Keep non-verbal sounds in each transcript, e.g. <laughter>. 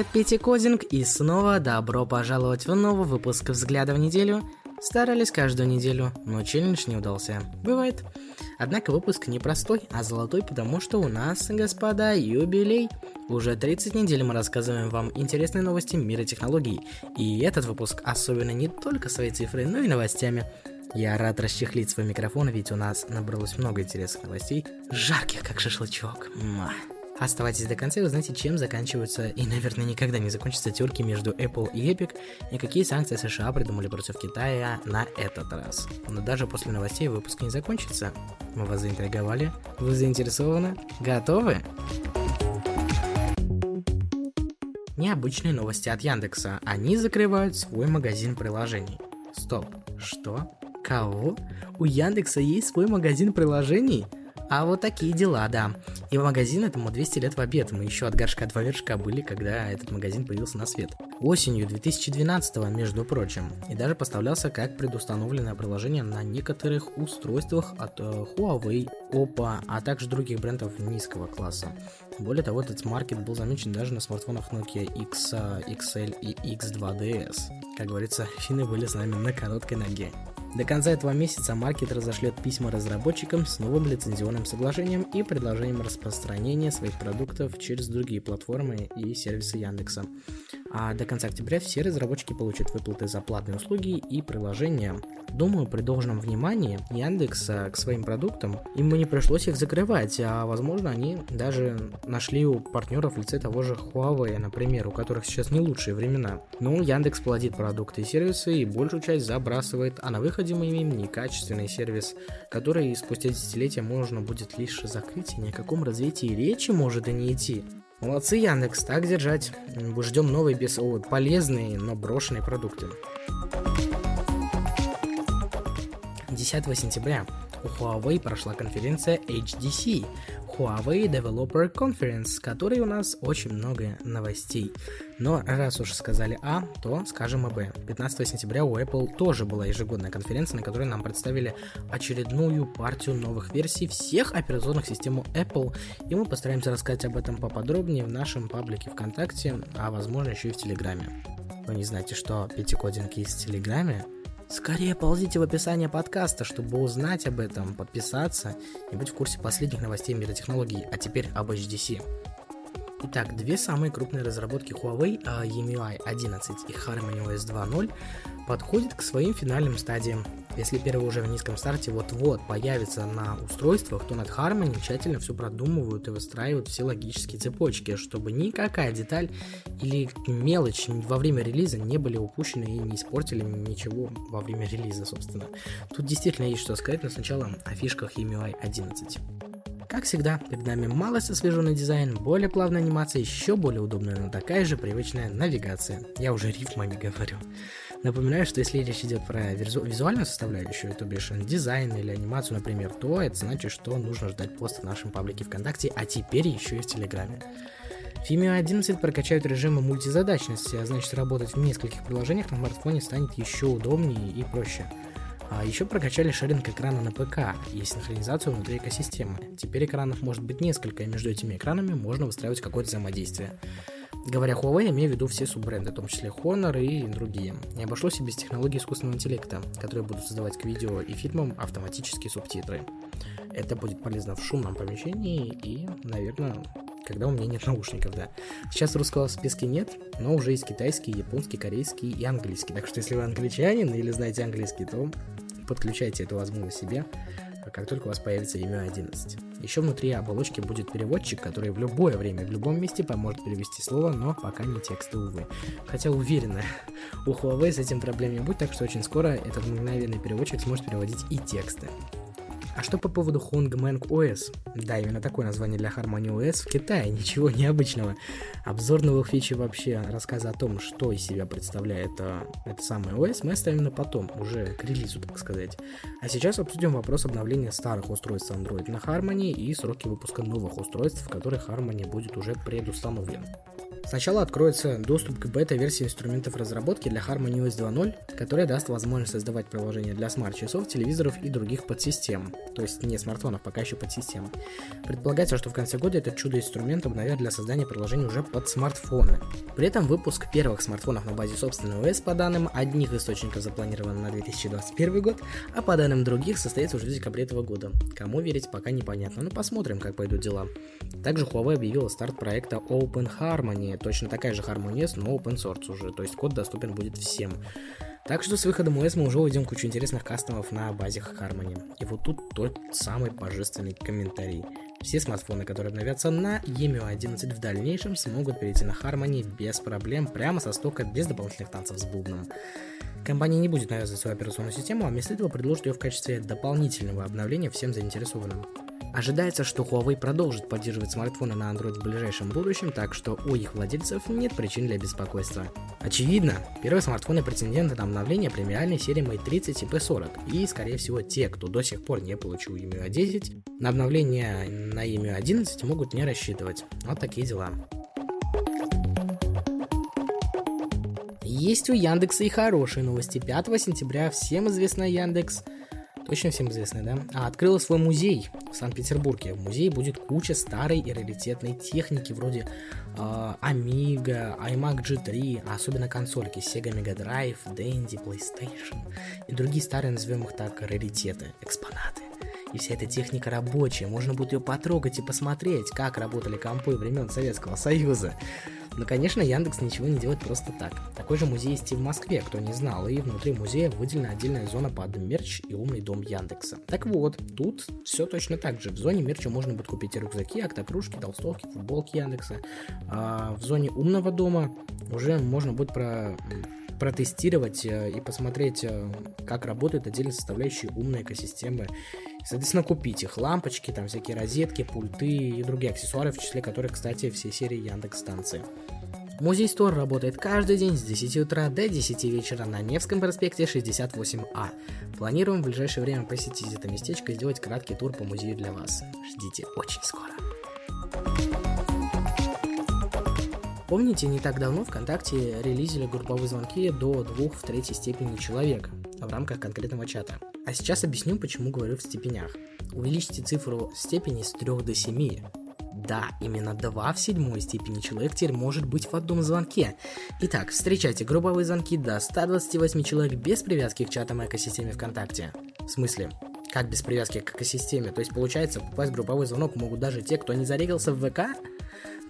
привет, Пити Кодинг, и снова добро пожаловать в новый выпуск «Взгляда в неделю». Старались каждую неделю, но челлендж не удался. Бывает. Однако выпуск не простой, а золотой, потому что у нас, господа, юбилей. Уже 30 недель мы рассказываем вам интересные новости мира технологий. И этот выпуск особенно не только своей цифрой, но и новостями. Я рад расчехлить свой микрофон, ведь у нас набралось много интересных новостей, жарких как шашлычок. Муа. Оставайтесь до конца и узнаете, чем заканчиваются и, наверное, никогда не закончатся терки между Apple и Epic, и какие санкции США придумали против Китая на этот раз. Но даже после новостей выпуск не закончится. Мы вас заинтриговали? Вы заинтересованы? Готовы? Необычные новости от Яндекса. Они закрывают свой магазин приложений. Стоп. Что? Кого? У Яндекса есть свой магазин приложений? А вот такие дела, да. И магазин этому 200 лет в обед. Мы еще от горшка два вершка были, когда этот магазин появился на свет. Осенью 2012 между прочим. И даже поставлялся как предустановленное приложение на некоторых устройствах от э, Huawei, Oppo, а также других брендов низкого класса. Более того, этот маркет был замечен даже на смартфонах Nokia X, XL и X2DS. Как говорится, финны были с нами на короткой ноге. До конца этого месяца маркет разошлет письма разработчикам с новым лицензионным соглашением и предложением распространения своих продуктов через другие платформы и сервисы Яндекса. А до конца октября все разработчики получат выплаты за платные услуги и приложения. Думаю, при должном внимании Яндекс к своим продуктам им не пришлось их закрывать, а возможно они даже нашли у партнеров в лице того же Huawei, например, у которых сейчас не лучшие времена. Но Яндекс платит продукты и сервисы и большую часть забрасывает, а на выходе мы имеем некачественный сервис, который спустя десятилетия можно будет лишь закрыть и ни о каком развитии речи может и не идти. Молодцы, Яндекс, так держать. Ждем новые без... Полезные, но брошенные продукты. 10 сентября у Huawei прошла конференция HDC, Huawei Developer Conference, с которой у нас очень много новостей. Но раз уж сказали А, то скажем и Б. 15 сентября у Apple тоже была ежегодная конференция, на которой нам представили очередную партию новых версий всех операционных систем Apple, и мы постараемся рассказать об этом поподробнее в нашем паблике ВКонтакте, а возможно еще и в Телеграме. Вы не знаете, что пятикодинг есть в Телеграме? Скорее ползите в описание подкаста, чтобы узнать об этом, подписаться и быть в курсе последних новостей мира технологий. А теперь об HDC. Итак, две самые крупные разработки Huawei, EMUI 11 и Harmony OS 2.0, подходят к своим финальным стадиям. Если первый уже в низком старте вот-вот появится на устройствах, то над Harmony тщательно все продумывают и выстраивают все логические цепочки, чтобы никакая деталь или мелочь во время релиза не были упущены и не испортили ничего во время релиза, собственно. Тут действительно есть что сказать, но сначала о фишках EMUI 11. Как всегда, перед нами малость освеженный дизайн, более плавная анимация, еще более удобная, но такая же привычная навигация. Я уже рифмами говорю. Напоминаю, что если речь идет про визу- визуальную составляющую, то бишь дизайн или анимацию, например, то это значит, что нужно ждать пост в нашем паблике ВКонтакте, а теперь еще и в Телеграме. В FIMI 11 прокачают режимы мультизадачности, а значит работать в нескольких приложениях на смартфоне станет еще удобнее и проще. А еще прокачали шеринг экрана на ПК и синхронизацию внутри экосистемы. Теперь экранов может быть несколько, и между этими экранами можно выстраивать какое-то взаимодействие. Говоря Huawei, я имею в виду все суббренды, в том числе Honor и другие. Не обошлось и без технологий искусственного интеллекта, которые будут создавать к видео и фильмам автоматические субтитры. Это будет полезно в шумном помещении и, наверное, когда у меня нет наушников, да. Сейчас русского в списке нет, но уже есть китайский, японский, корейский и английский. Так что если вы англичанин или знаете английский, то подключайте эту возможность себе, как только у вас появится имя 11. Еще внутри оболочки будет переводчик, который в любое время, в любом месте поможет перевести слово, но пока не тексты, увы. Хотя уверена, <laughs> у Huawei с этим проблем не будет, так что очень скоро этот мгновенный переводчик сможет переводить и тексты. А что по поводу Hongmeng OS? Да, именно такое название для Harmony OS в Китае, <laughs> ничего необычного. Обзор новых фичей вообще, рассказы о том, что из себя представляет а, это самое OS, мы оставим на потом, уже к релизу, так сказать. А сейчас обсудим вопрос обновления старых устройств Android на Harmony и сроки выпуска новых устройств, в которых Harmony будет уже предустановлен. Сначала откроется доступ к бета-версии инструментов разработки для Harmony OS 2.0, которая даст возможность создавать приложения для смарт-часов, телевизоров и других подсистем, то есть не смартфонов, пока еще подсистем. Предполагается, что в конце года этот чудо-инструмент обновят для создания приложений уже под смартфоны. При этом выпуск первых смартфонов на базе собственного OS по данным одних источников запланирован на 2021 год, а по данным других состоится уже в декабре этого года. Кому верить пока непонятно, но посмотрим, как пойдут дела. Также Huawei объявила старт проекта Open Harmony, точно такая же Harmony но open source уже, то есть код доступен будет всем. Так что с выходом OS мы уже увидим кучу интересных кастомов на базе Harmony. И вот тут тот самый божественный комментарий. Все смартфоны, которые обновятся на EMU 11 в дальнейшем, смогут перейти на Harmony без проблем, прямо со стока, без дополнительных танцев с бубном. Компания не будет навязывать свою операционную систему, а вместо этого предложит ее в качестве дополнительного обновления всем заинтересованным. Ожидается, что Huawei продолжит поддерживать смартфоны на Android в ближайшем будущем, так что у их владельцев нет причин для беспокойства. Очевидно, первые смартфоны претенденты на обновление премиальной серии Mate 30 и P40, и, скорее всего, те, кто до сих пор не получил EMUI 10, на обновление на EMUI 11 могут не рассчитывать. Вот такие дела. Есть у Яндекса и хорошие новости. 5 сентября всем известно Яндекс Точно всем известная, да? А открыла свой музей в Санкт-Петербурге. В музее будет куча старой и раритетной техники, вроде э, Amiga, iMac G3, а особенно консольки Sega Mega Drive, Dendy, PlayStation и другие старые, назовем их так, раритеты, экспонаты. И вся эта техника рабочая, можно будет ее потрогать и посмотреть, как работали компы времен Советского Союза. Но, конечно, Яндекс ничего не делает просто так. Такой же музей есть и в Москве, кто не знал, и внутри музея выделена отдельная зона под мерч и умный дом Яндекса. Так вот, тут все точно так же. В зоне мерча можно будет купить рюкзаки, октокружки, толстовки, футболки Яндекса. А в зоне умного дома уже можно будет про протестировать э, и посмотреть, э, как работают отдельные составляющие умной экосистемы. Соответственно, купить их лампочки, там всякие розетки, пульты и другие аксессуары, в числе которых, кстати, все серии Яндекс станции. Музей Стор работает каждый день с 10 утра до 10 вечера на Невском проспекте 68А. Планируем в ближайшее время посетить это местечко и сделать краткий тур по музею для вас. Ждите очень скоро. Помните, не так давно ВКонтакте релизили групповые звонки до двух в третьей степени человека в рамках конкретного чата. А сейчас объясню, почему говорю в степенях. Увеличьте цифру степени с 3 до 7. Да, именно 2 в седьмой степени человек теперь может быть в одном звонке. Итак, встречайте групповые звонки до 128 человек без привязки к чатам и экосистеме ВКонтакте. В смысле? Как без привязки к экосистеме? То есть, получается, попасть в групповой звонок могут даже те, кто не зарегался в ВК?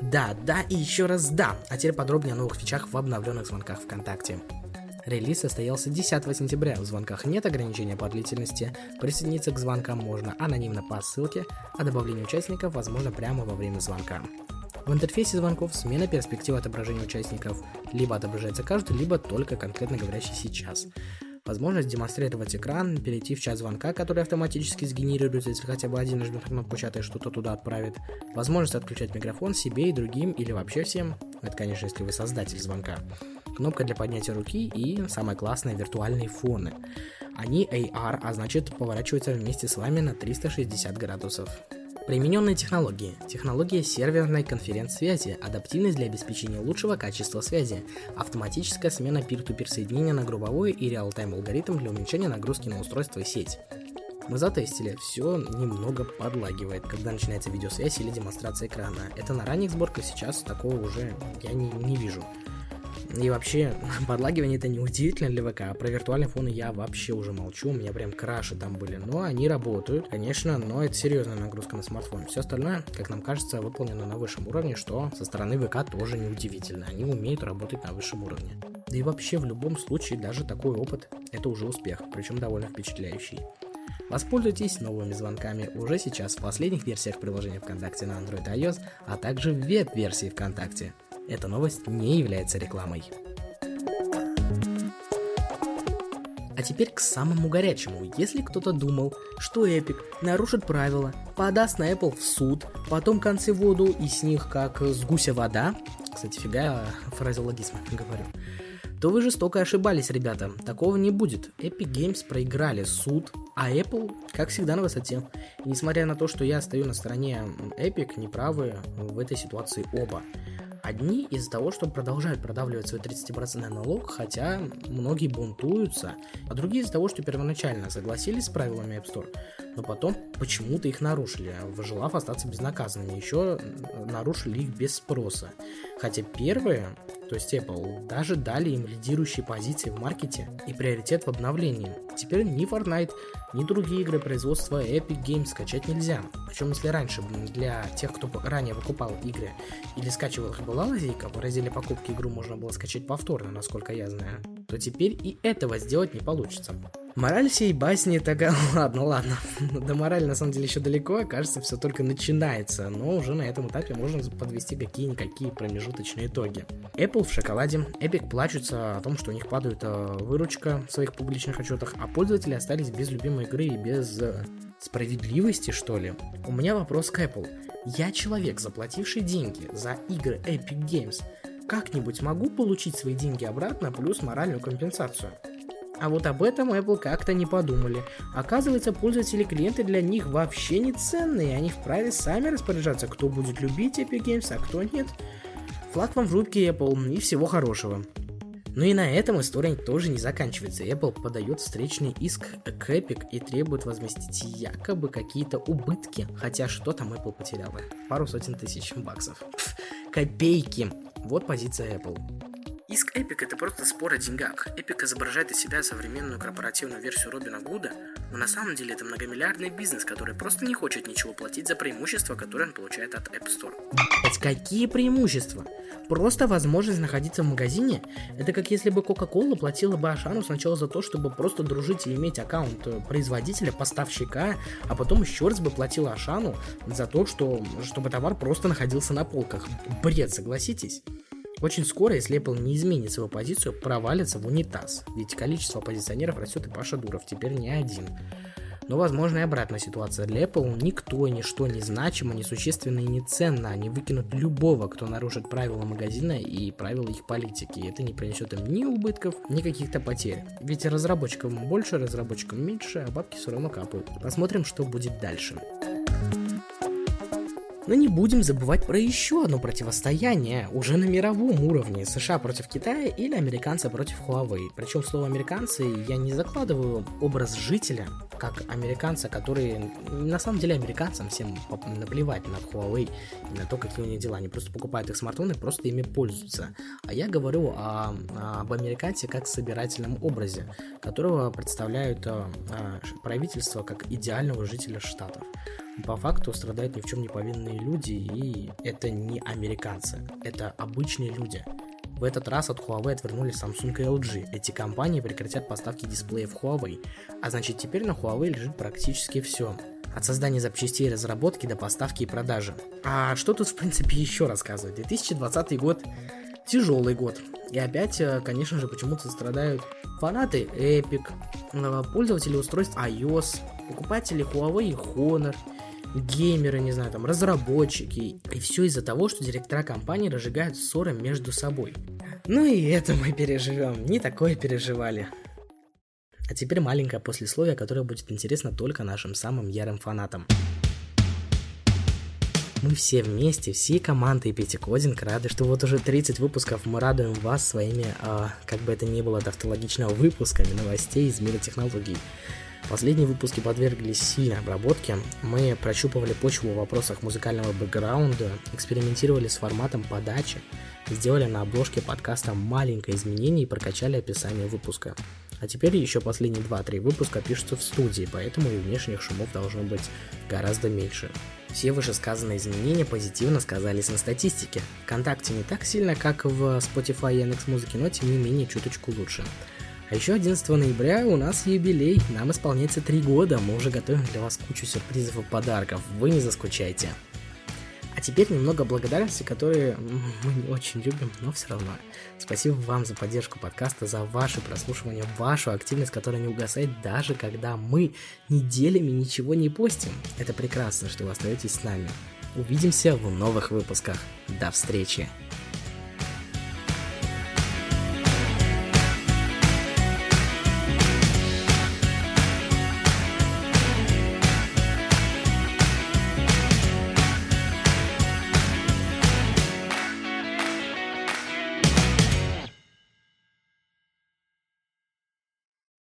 Да, да и еще раз да. А теперь подробнее о новых фичах в обновленных звонках ВКонтакте. Релиз состоялся 10 сентября. В звонках нет ограничения по длительности. Присоединиться к звонкам можно анонимно по ссылке, а добавление участников возможно прямо во время звонка. В интерфейсе звонков смена перспективы отображения участников либо отображается каждый, либо только конкретно говорящий сейчас возможность демонстрировать экран, перейти в чат звонка, который автоматически сгенерируется, если хотя бы один нажмет на кнопку чата и что-то туда отправит, возможность отключать микрофон себе и другим или вообще всем, это, конечно, если вы создатель звонка, кнопка для поднятия руки и, самое классное, виртуальные фоны. Они AR, а значит поворачиваются вместе с вами на 360 градусов. Примененные технологии. Технология серверной конференц-связи, адаптивность для обеспечения лучшего качества связи, автоматическая смена peer-to-peer соединения на групповой и реал-тайм алгоритм для уменьшения нагрузки на устройство и сеть. Мы затестили, все немного подлагивает, когда начинается видеосвязь или демонстрация экрана. Это на ранних сборках сейчас такого уже я не, не вижу. И вообще, <laughs> подлагивание это не удивительно для ВК. Про виртуальные фоны я вообще уже молчу. У меня прям краши там были. Но они работают, конечно, но это серьезная нагрузка на смартфон. Все остальное, как нам кажется, выполнено на высшем уровне, что со стороны ВК тоже не удивительно. Они умеют работать на высшем уровне. Да и вообще, в любом случае, даже такой опыт – это уже успех, причем довольно впечатляющий. Воспользуйтесь новыми звонками уже сейчас в последних версиях приложения ВКонтакте на Android и iOS, а также в веб-версии ВКонтакте – эта новость не является рекламой. А теперь к самому горячему. Если кто-то думал, что Epic нарушит правила, подаст на Apple в суд, потом концы воду и с них как с гуся вода, кстати, фига я фразеологизм говорю, то вы жестоко ошибались, ребята. Такого не будет. Epic Games проиграли суд, а Apple, как всегда, на высоте. И несмотря на то, что я стою на стороне Epic, неправы в этой ситуации оба. Одни из-за того, что продолжают продавливать свой 30% налог, хотя многие бунтуются, а другие из-за того, что первоначально согласились с правилами App Store, но потом почему-то их нарушили, желав остаться безнаказанными, еще нарушили их без спроса. Хотя первые, то есть Apple, даже дали им лидирующие позиции в маркете и приоритет в обновлении. Теперь ни Fortnite, ни другие игры производства Epic Games скачать нельзя. Причем если раньше для тех, кто ранее выкупал игры или скачивал их была лазейка, в разделе покупки игру можно было скачать повторно, насколько я знаю, то теперь и этого сделать не получится. Мораль всей басни такая... <laughs> Ладно, ладно. До морали на самом деле еще далеко, кажется, все только начинается, но уже на этом этапе можно подвести какие-никакие промежуточные итоги. Apple в шоколаде, Epic плачутся о том, что у них падает э, выручка в своих публичных отчетах, а пользователи остались без любимой игры и без э, справедливости, что ли. У меня вопрос к Apple. Я человек, заплативший деньги за игры Epic Games. Как-нибудь могу получить свои деньги обратно плюс моральную компенсацию? А вот об этом Apple как-то не подумали. Оказывается, пользователи клиенты для них вообще не ценные, они вправе сами распоряжаться, кто будет любить Epic Games, а кто нет. Флаг вам в рубке Apple и всего хорошего. Ну и на этом история тоже не заканчивается. Apple подает встречный иск к Epic и требует возместить якобы какие-то убытки. Хотя что там Apple потеряла? Пару сотен тысяч баксов. Пф, копейки. Вот позиция Apple. Иск Epic это просто спор о деньгах. Epic изображает из себя современную корпоративную версию Робина Гуда, но на самом деле это многомиллиардный бизнес, который просто не хочет ничего платить за преимущества, которые он получает от App Store. Какие преимущества? Просто возможность находиться в магазине? Это как если бы Coca-Cola платила бы Ашану сначала за то, чтобы просто дружить и иметь аккаунт э, производителя, поставщика, а потом еще раз бы платила Ашану за то, что, чтобы товар просто находился на полках. Бред, согласитесь? Очень скоро, если Apple не изменит свою позицию, провалится в унитаз. Ведь количество оппозиционеров растет и Паша Дуров, теперь не один. Но возможно и обратная ситуация. Для Apple никто ничто не значимо, не существенно и не ценно. Они выкинут любого, кто нарушит правила магазина и правила их политики. И это не принесет им ни убытков, ни каких-то потерь. Ведь разработчикам больше, разработчикам меньше, а бабки все равно капают. Посмотрим, что будет дальше. Но не будем забывать про еще одно противостояние, уже на мировом уровне, США против Китая или американцы против Huawei. Причем слово американцы я не закладываю образ жителя, как американца, который на самом деле американцам всем наплевать на Huawei и на то, какие у них дела. Они просто покупают их смартфоны, просто ими пользуются. А я говорю о, об американце как собирательном образе, которого представляют а, а, правительство как идеального жителя штатов по факту страдают ни в чем не повинные люди, и это не американцы, это обычные люди. В этот раз от Huawei отвернулись Samsung и LG. Эти компании прекратят поставки дисплеев Huawei, а значит теперь на Huawei лежит практически все. От создания запчастей и разработки до поставки и продажи. А что тут в принципе еще рассказывать? 2020 год тяжелый год. И опять, э, конечно же, почему-то страдают фанаты Epic, э, пользователи устройств iOS, покупатели Huawei и Honor, геймеры, не знаю, там, разработчики. И все из-за того, что директора компании разжигают ссоры между собой. Ну и это мы переживем. Не такое переживали. А теперь маленькое послесловие, которое будет интересно только нашим самым ярым фанатам. Мы все вместе, всей командой Пяти Кодинг рады, что вот уже 30 выпусков мы радуем вас своими, э, как бы это ни было тавтологичного, выпусками новостей из мира технологий. Последние выпуски подверглись сильной обработке. Мы прощупывали почву в вопросах музыкального бэкграунда, экспериментировали с форматом подачи, сделали на обложке подкаста маленькое изменение и прокачали описание выпуска. А теперь еще последние 2-3 выпуска пишутся в студии, поэтому и внешних шумов должно быть гораздо меньше. Все вышесказанные изменения позитивно сказались на статистике. Вконтакте не так сильно, как в Spotify и Яндекс.Музыке, но тем не менее чуточку лучше. А еще 11 ноября у нас юбилей, нам исполняется 3 года, мы уже готовим для вас кучу сюрпризов и подарков, вы не заскучайте. А теперь немного благодарности, которые <laughs> мы не очень любим, но все равно. Спасибо вам за поддержку подкаста, за ваше прослушивание, вашу активность, которая не угасает даже когда мы неделями ничего не постим. Это прекрасно, что вы остаетесь с нами. Увидимся в новых выпусках. До встречи!